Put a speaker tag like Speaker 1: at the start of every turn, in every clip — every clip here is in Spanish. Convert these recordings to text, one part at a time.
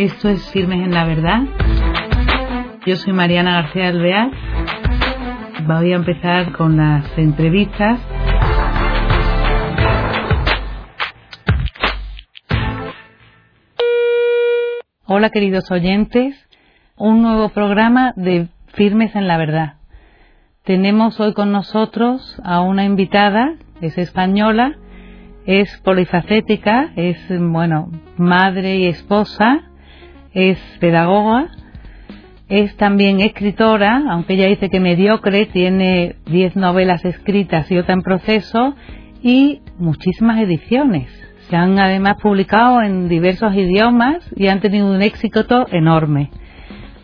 Speaker 1: Esto es Firmes en la Verdad. Yo soy Mariana García Alvear. Voy a empezar con las entrevistas. Hola queridos oyentes, un nuevo programa de Firmes en la Verdad. Tenemos hoy con nosotros a una invitada, es española, es polifacética, es, bueno, madre y esposa, es pedagoga, es también escritora, aunque ella dice que mediocre, tiene 10 novelas escritas y otra en proceso y muchísimas ediciones. Se han además publicado en diversos idiomas y han tenido un éxito enorme.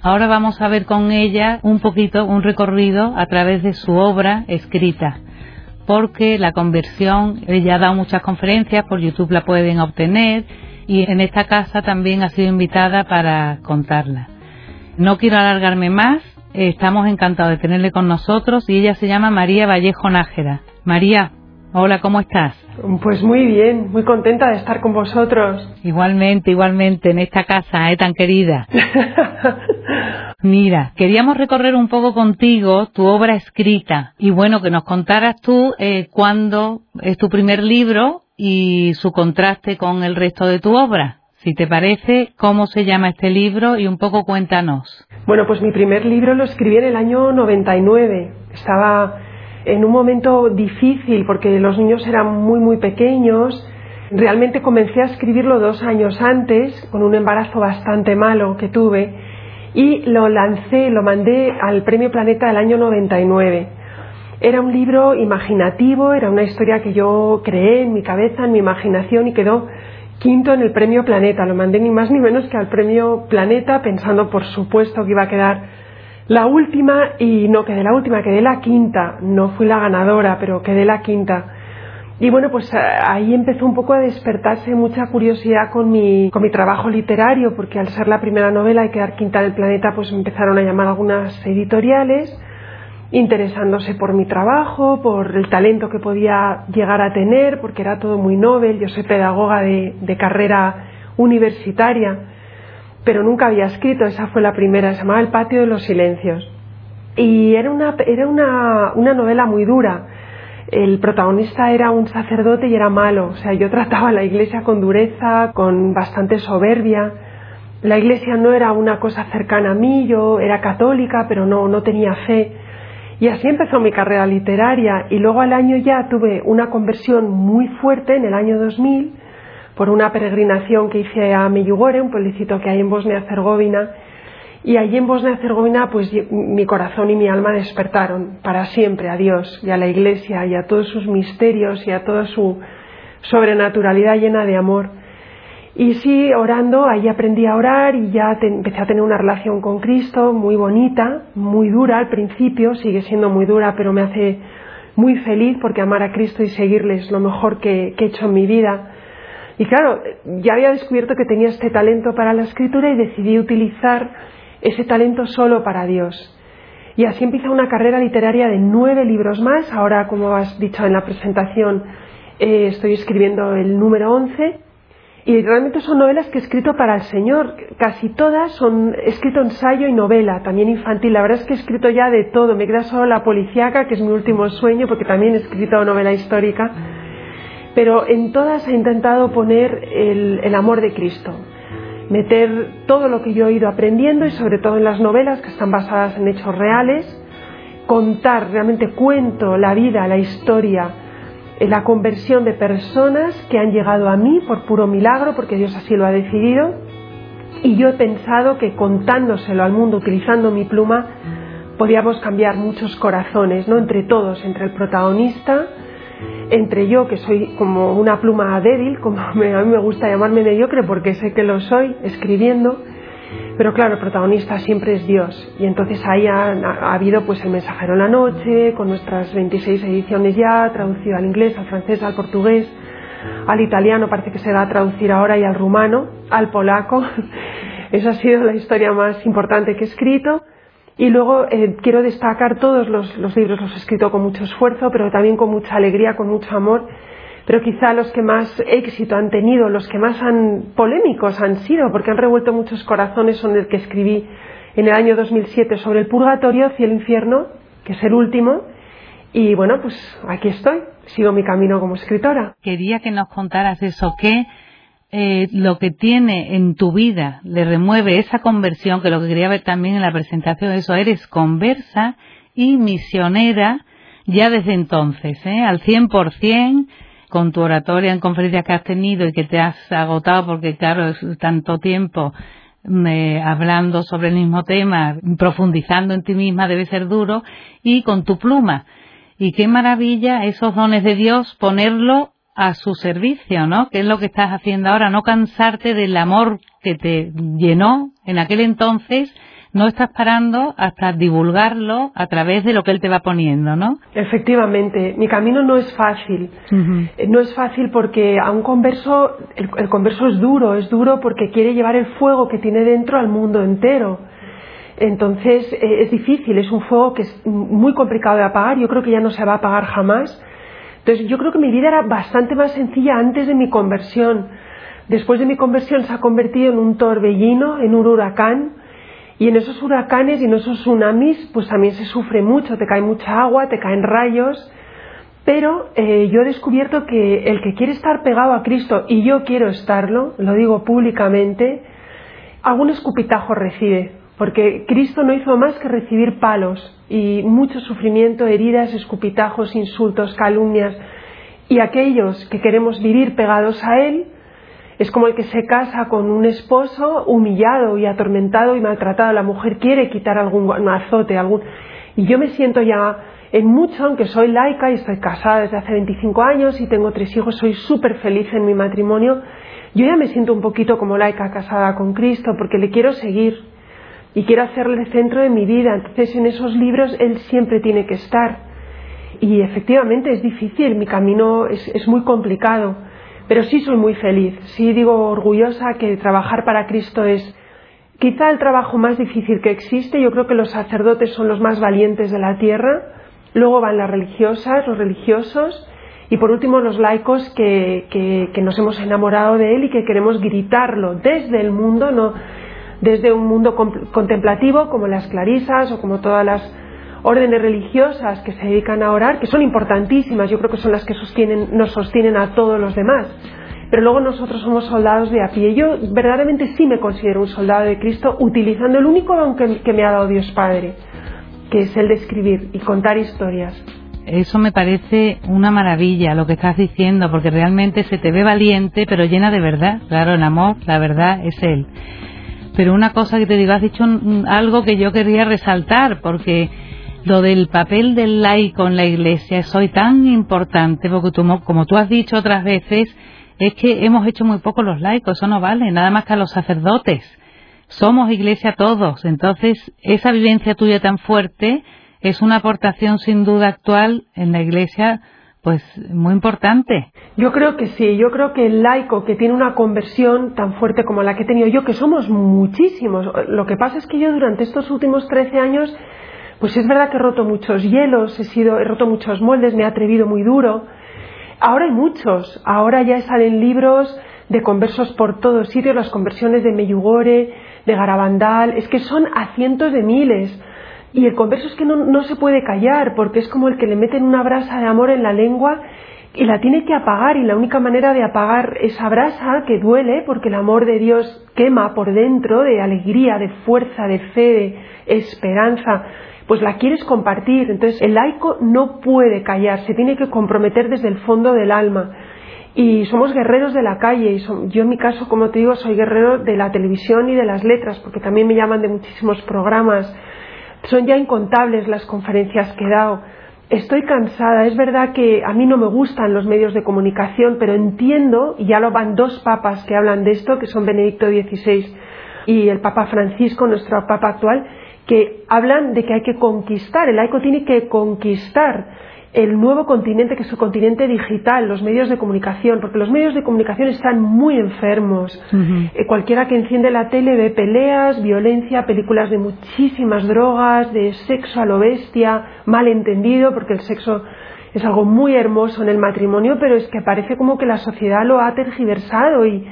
Speaker 1: Ahora vamos a ver con ella un poquito un recorrido a través de su obra escrita porque la conversión, ella ha dado muchas conferencias, por YouTube la pueden obtener y en esta casa también ha sido invitada para contarla. No quiero alargarme más, estamos encantados de tenerle con nosotros y ella se llama María Vallejo Nájera. María, hola, ¿cómo estás?
Speaker 2: Pues muy bien, muy contenta de estar con vosotros.
Speaker 1: Igualmente, igualmente, en esta casa, ¿eh? Tan querida. Mira, queríamos recorrer un poco contigo tu obra escrita y bueno, que nos contaras tú eh, cuándo es tu primer libro y su contraste con el resto de tu obra. Si te parece, ¿cómo se llama este libro y un poco cuéntanos?
Speaker 2: Bueno, pues mi primer libro lo escribí en el año 99. Estaba en un momento difícil porque los niños eran muy, muy pequeños. Realmente comencé a escribirlo dos años antes, con un embarazo bastante malo que tuve, y lo lancé, lo mandé al Premio Planeta del año 99. Era un libro imaginativo, era una historia que yo creé en mi cabeza, en mi imaginación, y quedó quinto en el Premio Planeta. Lo mandé ni más ni menos que al Premio Planeta, pensando, por supuesto, que iba a quedar la última y no quedé la última, quedé la quinta. No fui la ganadora, pero quedé la quinta. Y bueno, pues eh, ahí empezó un poco a despertarse mucha curiosidad con mi, con mi trabajo literario, porque al ser la primera novela y quedar quinta del planeta, pues me empezaron a llamar algunas editoriales interesándose por mi trabajo, por el talento que podía llegar a tener, porque era todo muy novel. Yo soy pedagoga de, carrera universitaria pero nunca había escrito, esa fue la primera, se llamaba El patio de los silencios. Y era una, era una, una novela muy dura. El protagonista era un sacerdote y era malo, o sea, yo trataba a la iglesia con dureza, con bastante soberbia. La iglesia no era una cosa cercana a mí, yo era católica, pero no, no tenía fe. Y así empezó mi carrera literaria y luego al año ya tuve una conversión muy fuerte en el año 2000 por una peregrinación que hice a Meyugore, un pueblecito que hay en Bosnia-Herzegovina. Y allí en Bosnia-Herzegovina, pues mi corazón y mi alma despertaron para siempre a Dios y a la Iglesia y a todos sus misterios y a toda su sobrenaturalidad llena de amor. Y sí, orando, ahí aprendí a orar y ya empecé a tener una relación con Cristo muy bonita, muy dura al principio, sigue siendo muy dura, pero me hace muy feliz porque amar a Cristo y seguirle es lo mejor que he hecho en mi vida. Y claro, ya había descubierto que tenía este talento para la escritura y decidí utilizar ese talento solo para Dios. Y así empieza una carrera literaria de nueve libros más. Ahora, como has dicho en la presentación, eh, estoy escribiendo el número once. Y realmente son novelas que he escrito para el Señor. Casi todas son he escrito ensayo y novela, también infantil. La verdad es que he escrito ya de todo. Me queda solo la policíaca, que es mi último sueño, porque también he escrito novela histórica pero en todas he intentado poner el, amor de Cristo, meter todo lo que yo he ido aprendiendo y sobre todo en las novelas que están basadas en hechos reales, contar, realmente cuento la vida, la historia, la conversión de personas que han llegado a mí por puro milagro, porque Dios así lo ha decidido, y yo he pensado que contándoselo al mundo, utilizando mi pluma, podíamos cambiar muchos corazones, ¿no? Entre todos, entre el protagonista, entre yo, que soy como una pluma débil, como a mí me gusta llamarme mediocre porque sé que lo soy escribiendo, pero claro, el protagonista siempre es Dios. Y entonces ahí ha, habido pues el mensajero en la noche, con nuestras 26 ediciones ya, traducido al inglés, al francés, al portugués, al italiano, parece que se va a traducir ahora y al rumano, al polaco. Esa ha sido la historia más importante que he escrito. Y luego eh, quiero destacar todos los, libros, los he escrito con mucho esfuerzo, pero también con mucha alegría, con mucho amor. Pero quizá los que más éxito han tenido, los que más han polémicos han sido, porque han revuelto muchos corazones, son el que escribí en el año 2007 sobre el purgatorio y el infierno, que es el último, y bueno, pues aquí estoy, sigo mi camino como escritora.
Speaker 1: Quería que nos contaras eso, que eh, lo que tiene en tu vida le remueve esa conversión, que lo que quería ver también en la presentación de eso, eres conversa y misionera ya desde entonces, ¿eh? al 100%, con tu oratoria en conferencias que has tenido y que te has agotado porque, claro, es tanto tiempo me, hablando sobre el mismo tema, profundizando en ti misma debe ser duro, y con tu pluma. Y qué maravilla esos dones de Dios ponerlo a su servicio, ¿no? Que es lo que estás haciendo ahora, no cansarte del amor que te llenó en aquel entonces, no estás parando hasta divulgarlo a través de lo que él te va poniendo, ¿no?
Speaker 2: Efectivamente, mi camino no es fácil. Eh, no es fácil porque a un converso, el, el, converso es duro, es duro porque quiere llevar el fuego que tiene dentro al mundo entero. Entonces eh, es difícil, es un fuego que es muy complicado de apagar, yo creo que ya no se va a apagar jamás entonces yo creo que mi vida era bastante más sencilla antes de mi conversión. Después de mi conversión se ha convertido en un torbellino, en un huracán. Y en esos huracanes y en esos tsunamis, pues también se sufre mucho, te cae mucha agua, te caen rayos. Pero eh, yo he descubierto que el que quiere estar pegado a Cristo, y yo quiero estarlo, lo digo públicamente, algún escupitajo recibe porque Cristo no hizo más que recibir palos y mucho sufrimiento, heridas, escupitajos, insultos, calumnias. Y aquellos que queremos vivir pegados a Él, es como el que se casa con un esposo humillado y atormentado y maltratado. La mujer quiere quitar algún azote, algún... Y yo me siento ya en mucho, aunque soy laica y estoy casada desde hace 25 años y tengo tres hijos, soy súper feliz en mi matrimonio. Yo ya me siento un poquito como laica casada con Cristo porque le quiero seguir y quiero hacerle centro de mi vida. Entonces en esos libros Él siempre tiene que estar. Y efectivamente es difícil, mi camino es, es muy complicado, pero sí soy muy feliz. Sí digo orgullosa que trabajar para Cristo es quizá el trabajo más difícil que existe. Yo creo que los sacerdotes son los más valientes de la tierra. Luego van las religiosas, los religiosos. Y por último, los laicos que, que, que, nos hemos enamorado de él y que queremos gritarlo desde el mundo, no, desde un mundo contemplativo como las clarisas o como todas las órdenes religiosas que se dedican a orar, que son importantísimas, yo creo que son las que sostienen, nos sostienen a todos los demás. Pero luego nosotros somos soldados de a pie. Yo verdaderamente sí me considero un soldado de Cristo utilizando el único don que, me ha dado Dios Padre, que es el de escribir y contar historias.
Speaker 1: Eso me parece una maravilla lo que estás diciendo, porque realmente se te ve valiente, pero llena de verdad. Claro, el amor, la verdad es Él. Pero una cosa que te digo, has dicho algo que yo quería resaltar, porque lo del papel del laico en la iglesia es hoy tan importante, porque como tú has dicho otras veces, es que hemos hecho muy poco los laicos, eso no vale, nada más que a los sacerdotes. Somos iglesia todos, entonces esa vivencia tuya tan fuerte es una aportación sin duda actual en la iglesia pues muy importante.
Speaker 2: Yo creo que sí, yo creo que el laico que tiene una conversión tan fuerte como la que he tenido yo, que somos muchísimos, lo que pasa es que yo durante estos últimos 13 años, pues es verdad que he roto muchos hielos, he, sido, he roto muchos moldes, me he atrevido muy duro. Ahora hay muchos, ahora ya salen libros de conversos por todos sitios, las conversiones de Meyugore, de Garabandal, es que son a cientos de miles. Y el converso es que no, se puede callar, porque es como el que le meten una brasa de amor en la lengua y la tiene que apagar. Y la única manera de apagar esa brasa, que duele, porque el amor de Dios quema por dentro, de alegría, de fuerza, de fe, de esperanza, pues la quieres compartir. Entonces el laico no puede callar, se tiene que comprometer desde el fondo del alma. Y somos guerreros de la calle. Y yo en mi caso, como te digo, soy guerrero de la televisión y de las letras, porque también me llaman de muchísimos programas son ya incontables las conferencias que he dado. Estoy cansada. Es verdad que a mí no me gustan los medios de comunicación, pero entiendo, y ya lo van dos papas que hablan de esto, que son Benedicto XVI y el Papa Francisco, nuestro Papa actual, que hablan de que hay que conquistar, el laico tiene que conquistar el nuevo continente, que es el continente digital, los medios de comunicación, porque los medios de comunicación están muy enfermos. Eh, cualquiera que enciende la tele ve peleas, violencia, películas de muchísimas drogas, de sexo a lo bestia, mal entendido, porque el sexo es algo muy hermoso en el matrimonio, pero es que parece como que la sociedad lo ha tergiversado y,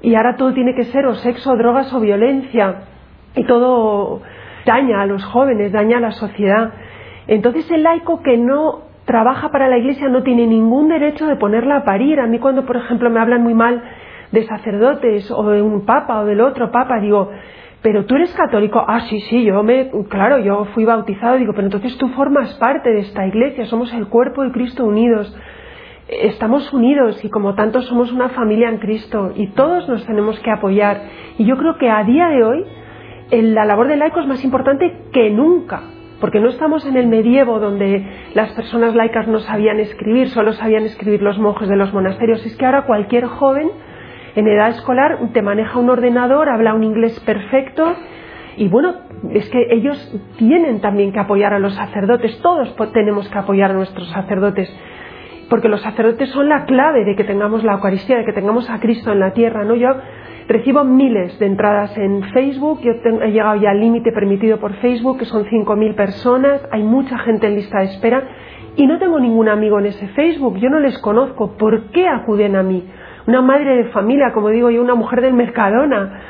Speaker 2: y ahora todo tiene que ser o sexo, drogas o violencia y todo daña a los jóvenes, daña a la sociedad. Entonces el laico que no trabaja para la iglesia no tiene ningún derecho de ponerla a parir. A mí cuando, por ejemplo, me hablan muy mal de sacerdotes o de un papa o del otro papa, digo, pero tú eres católico, ah, sí, sí, yo me, claro, yo fui bautizado, digo, pero entonces tú formas parte de esta iglesia, somos el cuerpo de Cristo unidos, estamos unidos y como tanto somos una familia en Cristo y todos nos tenemos que apoyar. Y yo creo que a día de hoy la labor del laico es más importante que nunca, porque no estamos en el medievo donde las personas laicas no sabían escribir, solo sabían escribir los monjes de los monasterios, es que ahora cualquier joven en edad escolar te maneja un ordenador, habla un inglés perfecto y bueno, es que ellos tienen también que apoyar a los sacerdotes, todos tenemos que apoyar a nuestros sacerdotes, porque los sacerdotes son la clave de que tengamos la Eucaristía, de que tengamos a Cristo en la tierra, ¿no? Yo recibo miles de entradas en Facebook, yo he llegado ya al límite permitido por Facebook, que son 5.000 personas, hay mucha gente en lista de espera y no tengo ningún amigo en ese Facebook, yo no les conozco, ¿por qué acuden a mí? una madre de familia, como digo yo, una mujer del Mercadona,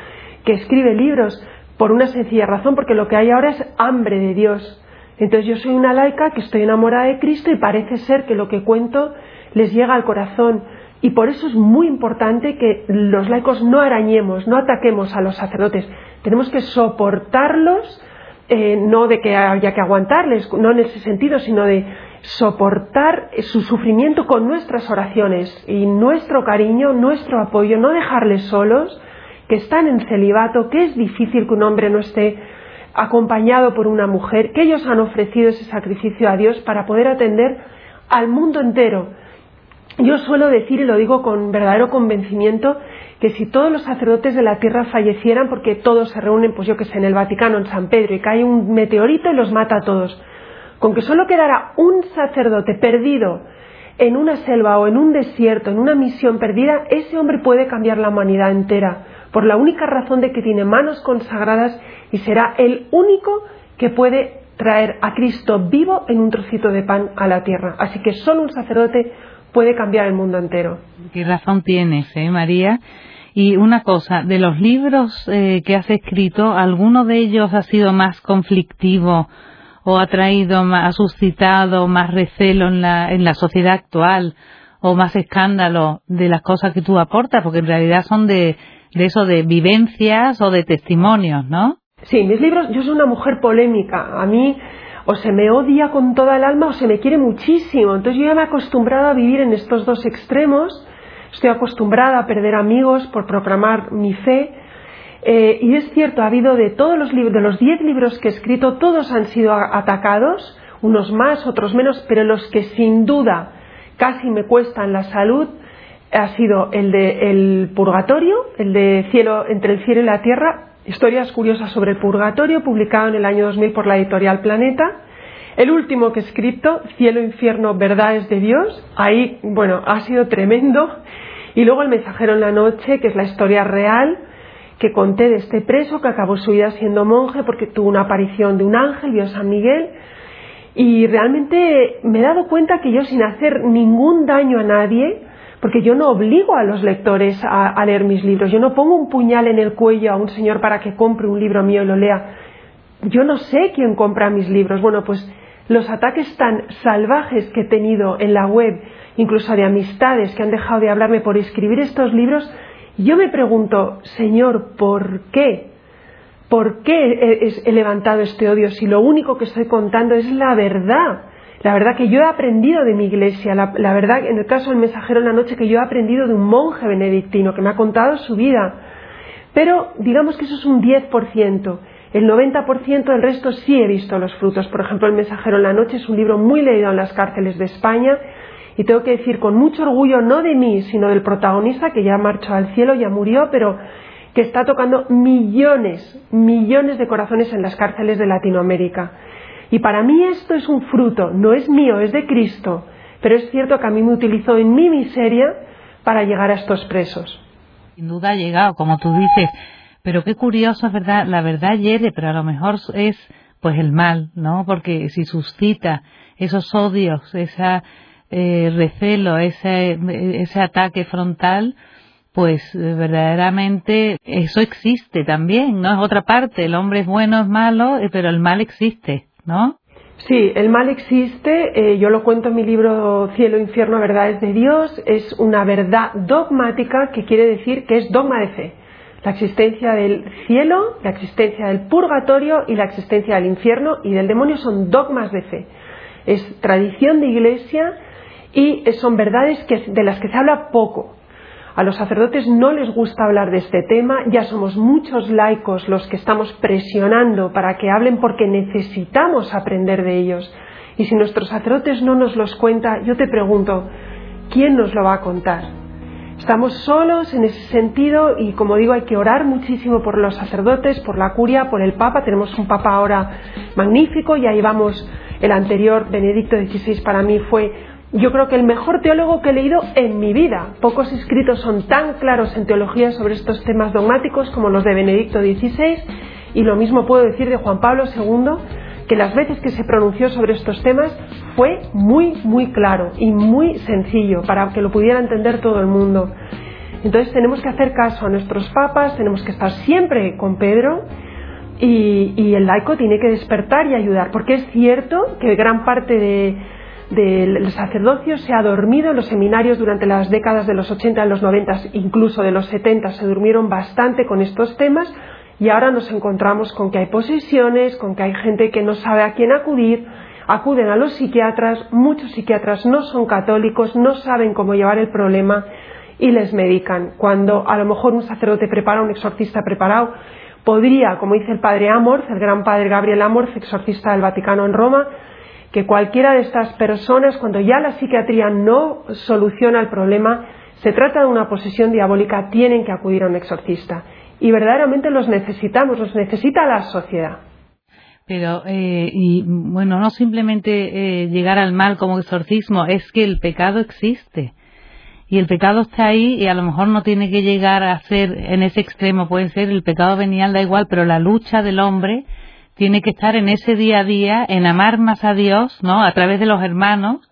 Speaker 2: que escribe libros, por una sencilla razón, porque lo que hay ahora es hambre de Dios. Entonces yo soy una laica que estoy enamorada de Cristo y parece ser que lo que cuento les llega al corazón. Y por eso es muy importante que los laicos no arañemos, no ataquemos a los sacerdotes. Tenemos que soportarlos, eh, no de que haya que aguantarles, no en ese sentido, sino de soportar su sufrimiento con nuestras oraciones y nuestro cariño, nuestro apoyo, no dejarles solos, que están en celibato, que es difícil que un hombre no esté acompañado por una mujer, que ellos han ofrecido ese sacrificio a Dios para poder atender al mundo entero. Yo suelo decir, y lo digo con verdadero convencimiento, que si todos los sacerdotes de la tierra fallecieran, porque todos se reúnen, pues yo que sé, en el Vaticano, en San Pedro, y cae un meteorito y los mata a todos, con que solo quedara un sacerdote perdido en una selva o en un desierto, en una misión perdida, ese hombre puede cambiar la humanidad entera, por la única razón de que tiene manos consagradas y será el único que puede traer a Cristo vivo en un trocito de pan a la tierra. Así que solo un sacerdote puede cambiar el mundo entero.
Speaker 1: Qué razón tienes, ¿eh, María? Y una cosa, de los libros eh, que has escrito, ¿alguno de ellos ha sido más conflictivo o ha traído, ha suscitado más recelo en la, en la sociedad actual o más escándalo de las cosas que tú aportas, porque en realidad son de, de eso, de vivencias o de testimonios, ¿no?
Speaker 2: Sí, mis libros, yo soy una mujer polémica. A mí o se me odia con toda el alma o se me quiere muchísimo. Entonces yo ya me he acostumbrado a vivir en estos dos extremos. Estoy acostumbrada a perder amigos por proclamar mi fe eh, y es cierto, ha habido de todos los libros, de los diez libros que he escrito, todos han sido atacados, unos más, otros menos, pero los que sin duda casi me cuestan la salud ha sido el de el purgatorio, el de cielo entre el cielo y la tierra, historias curiosas sobre el purgatorio, publicado en el año 2000 por la editorial Planeta. El último que he escrito, Cielo, Infierno, Verdades de Dios, ahí, bueno, ha sido tremendo. Y luego El mensajero en la noche, que es la historia real que conté de este preso que acabó su vida siendo monje porque tuvo una aparición de un ángel, vio San Miguel, y realmente me he dado cuenta que yo sin hacer ningún daño a nadie, porque yo no obligo a los lectores a, leer mis libros, yo no pongo un puñal en el cuello a un señor para que compre un libro mío y lo lea. Yo no sé quién compra mis libros. Bueno, pues los ataques tan salvajes que he tenido en la web, incluso de amistades que han dejado de hablarme por escribir estos libros, yo me pregunto, Señor, ¿por qué? ¿Por qué he, levantado este odio si lo único que estoy contando es la verdad? La verdad que yo he aprendido de mi iglesia, la, verdad, en el caso del mensajero en la noche, que yo he aprendido de un monje benedictino que me ha contado su vida. Pero digamos que eso es un 10%. El 90% del resto sí he visto los frutos. Por ejemplo, El mensajero en la noche es un libro muy leído en las cárceles de España y tengo que decir con mucho orgullo, no de mí, sino del protagonista que ya marchó al cielo, ya murió, pero que está tocando millones, millones de corazones en las cárceles de Latinoamérica. Y para mí esto es un fruto, no es mío, es de Cristo, pero es cierto que a mí me utilizó en mi miseria para llegar a estos presos.
Speaker 1: Sin duda ha llegado, como tú dices, pero qué curioso, verdad, la verdad hiere, pero a lo mejor es pues el mal, ¿no? Porque si suscita esos odios, ese eh, recelo, ese, ese ataque frontal, pues eh, verdaderamente eso existe también, ¿no? Es otra parte, el hombre es bueno, es malo, eh, pero el mal existe,
Speaker 2: Sí, el mal existe, eh, yo lo cuento en mi libro Cielo, Infierno, Verdades de Dios, es una verdad dogmática que quiere decir que es dogma de fe. La existencia del cielo, la existencia del purgatorio y la existencia del infierno y del demonio son dogmas de fe. Es tradición de iglesia y son verdades de las que se habla poco. A los sacerdotes no les gusta hablar de este tema, ya somos muchos laicos los que estamos presionando para que hablen porque necesitamos aprender de ellos. Y si nuestros sacerdotes no nos los cuenta, yo te pregunto, ¿quién nos lo va a contar? Estamos solos en ese sentido y como digo hay que orar muchísimo por los sacerdotes, por la curia, por el Papa. Tenemos un Papa ahora magnífico y ahí vamos. El anterior, Benedicto XVI, para mí fue yo creo que el mejor teólogo que he leído en mi vida. Pocos escritos son tan claros en teología sobre estos temas dogmáticos como los de Benedicto XVI y lo mismo puedo decir de Juan Pablo II, que las veces que se pronunció sobre estos temas fue muy, muy claro y muy sencillo para que lo pudiera entender todo el mundo. Entonces tenemos que hacer caso a nuestros papas, tenemos que estar siempre con Pedro y, y el laico tiene que despertar y ayudar, porque es cierto que gran parte de del sacerdocio se ha dormido en los seminarios durante las décadas de los 80, de los 90, incluso de los 70, se durmieron bastante con estos temas y ahora nos encontramos con que hay posesiones, con que hay gente que no sabe a quién acudir, acuden a los psiquiatras, muchos psiquiatras no son católicos, no saben cómo llevar el problema y les medican. Cuando a lo mejor un sacerdote prepara, un exorcista preparado, podría, como dice el padre Amorth, el gran padre Gabriel Amorth, exorcista del Vaticano en Roma, que cualquiera de estas personas, cuando ya la psiquiatría no soluciona el problema, se trata de una posesión diabólica, tienen que acudir a un exorcista. Y verdaderamente los necesitamos, los necesita la sociedad.
Speaker 1: Pero, eh, y bueno, no simplemente eh, llegar al mal como exorcismo, es que el pecado existe. Y el pecado está ahí y a lo mejor no tiene que llegar a ser en ese extremo, puede ser el pecado venial, da igual, pero la lucha del hombre tiene que estar en ese día a día, en amar más a Dios, ¿no? A través de los hermanos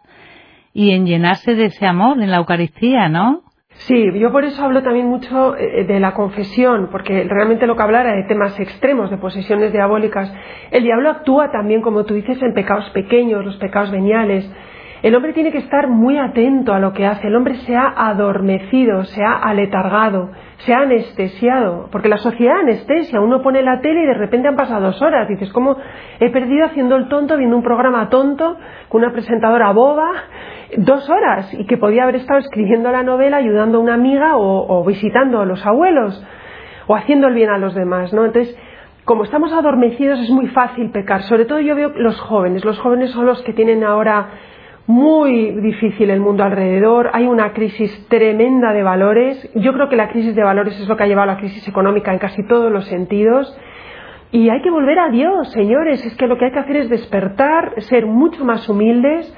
Speaker 1: y en llenarse de ese amor en la Eucaristía, ¿no?
Speaker 2: Sí, yo por eso hablo también mucho eh, de la confesión, porque realmente lo que hablara de temas extremos, de posesiones diabólicas. El diablo actúa también, como tú dices, en pecados pequeños, los pecados veniales. El hombre tiene que estar muy atento a lo que hace. El hombre se ha adormecido, se ha aletargado, se ha anestesiado. Porque la sociedad anestesia. Uno pone la tele y de repente han pasado dos horas. Dices, ¿cómo he perdido haciendo el tonto, viendo un programa tonto, con una presentadora boba? Dos horas. Y que podía haber estado escribiendo la novela, ayudando a una amiga o, visitando a los abuelos. O haciendo el bien a los demás, ¿no? Entonces, como estamos adormecidos es muy fácil pecar. Sobre todo yo veo los jóvenes. Los jóvenes son los que tienen ahora muy difícil el mundo alrededor, hay una crisis tremenda de valores. Yo creo que la crisis de valores es lo que ha llevado a la crisis económica en casi todos los sentidos. Y hay que volver a Dios, señores. Es que lo que hay que hacer es despertar, ser mucho más humildes,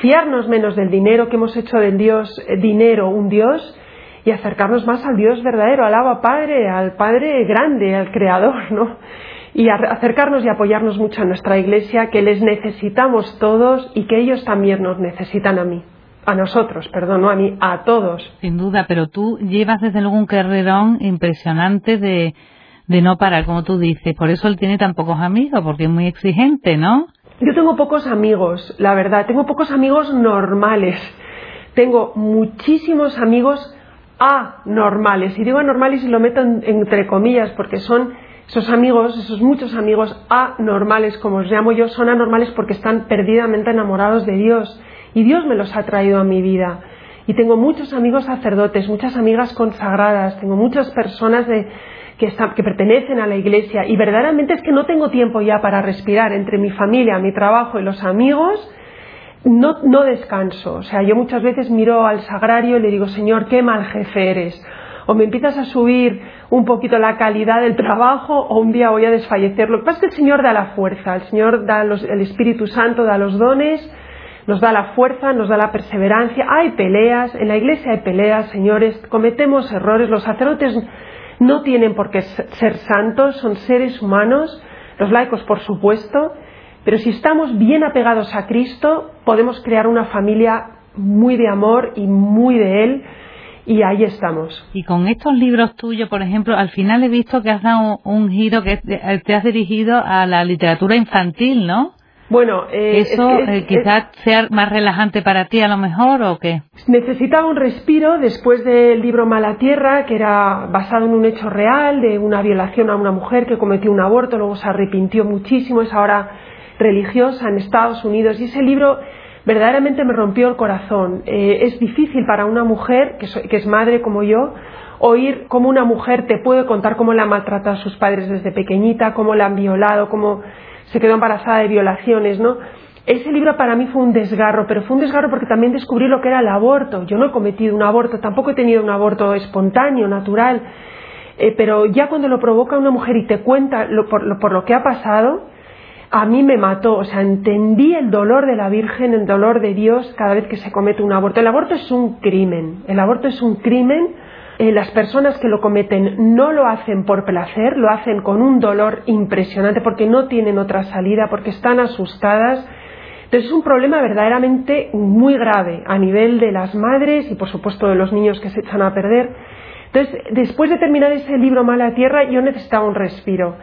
Speaker 2: fiarnos menos del dinero que hemos hecho del Dios eh, dinero un Dios y acercarnos más al Dios verdadero, al Abba Padre, al Padre grande, al Creador, ¿no? Y acercarnos y apoyarnos mucho a nuestra iglesia, que les necesitamos todos y que ellos también nos necesitan a mí. A nosotros, perdón, no a mí, a todos.
Speaker 1: Sin duda, pero tú llevas desde luego un carrerón impresionante de, de no parar, como tú dices. Por eso él tiene tan pocos amigos, porque es muy exigente, ¿no?
Speaker 2: Yo tengo pocos amigos, la verdad. Tengo pocos amigos normales. Tengo muchísimos amigos anormales. Y digo anormales y lo meto entre comillas porque son esos amigos, esos muchos amigos anormales, como os llamo yo, son anormales porque están perdidamente enamorados de Dios. Y Dios me los ha traído a mi vida. Y tengo muchos amigos sacerdotes, muchas amigas consagradas, tengo muchas personas que, pertenecen a la iglesia. Y verdaderamente es que no tengo tiempo ya para respirar entre mi familia, mi trabajo y los amigos. No, no descanso. O sea, yo muchas veces miro al sagrario y le digo, Señor, qué mal jefe eres o me empiezas a subir un poquito la calidad del trabajo o un día voy a desfallecer. Lo que pasa es que el Señor da la fuerza, el Señor da el Espíritu Santo da los dones, nos da la fuerza, nos da la perseverancia. Hay peleas, en la iglesia hay peleas, señores, cometemos errores, los sacerdotes no tienen por qué ser santos, son seres humanos, los laicos por supuesto, Pero si estamos bien apegados a Cristo, podemos crear una familia muy de amor y muy de Él, y ahí estamos.
Speaker 1: Y con estos libros tuyos, por ejemplo, al final he visto que has dado un giro que te has dirigido a la literatura infantil, ¿no?
Speaker 2: Bueno,
Speaker 1: eh, eso eh, quizás sea más relajante para ti a lo mejor o qué.
Speaker 2: Necesitaba un respiro después del libro Mala Tierra, que era basado en un hecho real de una violación a una mujer que cometió un aborto, luego se arrepintió muchísimo, es ahora religiosa en Estados Unidos y ese libro verdaderamente me rompió el corazón. Eh, es difícil para una mujer que, que es madre como yo oír cómo una mujer te puede contar cómo la a sus padres desde pequeñita, cómo la han violado, cómo se quedó embarazada de violaciones, ¿no? Ese libro para mí fue un desgarro, pero fue un desgarro porque también descubrí lo que era el aborto. Yo no he cometido un aborto, tampoco he tenido un aborto espontáneo, natural, eh, pero ya cuando lo provoca una mujer y te cuenta por, lo, por lo que ha pasado, a mí me mató, o sea, entendí el dolor de la Virgen, el dolor de Dios cada vez que se comete un aborto. El aborto es un crimen, el aborto es un crimen eh, las personas que lo cometen no lo hacen por placer, lo hacen con un dolor impresionante porque no tienen otra salida, porque están asustadas. Entonces es un problema verdaderamente muy grave a nivel de las madres y por supuesto de los niños que se echan a perder. Entonces, después de terminar ese libro Mala Tierra, yo necesitaba un respiro.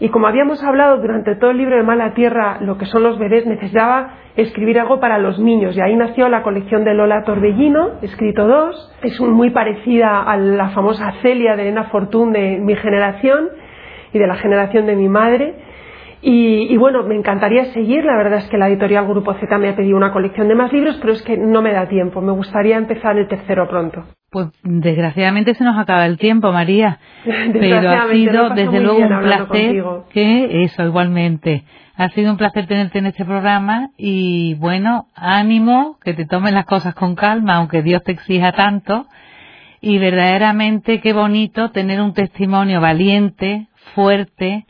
Speaker 2: Y como habíamos hablado durante todo el libro de Mala Tierra, lo que son los bebés, necesitaba escribir algo para los niños. Y ahí nació la colección de Lola Torbellino, escrito dos. Es muy parecida a la famosa Celia de Elena Fortún de mi generación y de la generación de mi madre. Y, bueno, me encantaría seguir. La verdad es que la editorial Grupo Z me ha pedido una colección de más libros, pero es que no me da tiempo. Me gustaría empezar el tercero pronto.
Speaker 1: Pues desgraciadamente se nos acaba el tiempo, María. Pero ha sido desde luego un placer que eso igualmente. Ha sido un placer tenerte en este programa y bueno, ánimo, que te tomes las cosas con calma, aunque Dios te exija tanto. Y verdaderamente qué bonito tener un testimonio valiente, fuerte,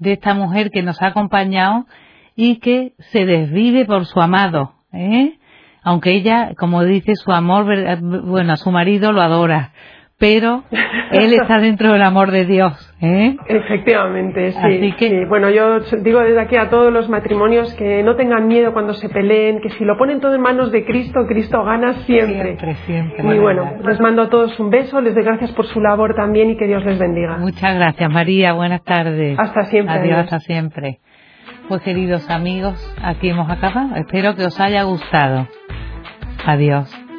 Speaker 1: de esta mujer que nos ha acompañado y que se desvive por su amado, ¿eh? Aunque ella, como dice, su amor, bueno, a su marido lo adora, pero él está dentro del amor de Dios. ¿eh?
Speaker 2: Efectivamente, sí, que... Bueno, yo digo desde aquí a todos los matrimonios que no tengan miedo cuando se peleen, que si lo ponen todo en manos de Cristo, Cristo gana siempre.
Speaker 1: Siempre, siempre.
Speaker 2: Y bueno, les mando a todos un beso, les doy gracias por su labor también y que Dios les bendiga.
Speaker 1: Muchas gracias, María. Buenas tardes.
Speaker 2: Hasta siempre.
Speaker 1: Adiós, hasta siempre. Pues queridos amigos, aquí hemos acabado. Espero que os haya gustado. Adiós.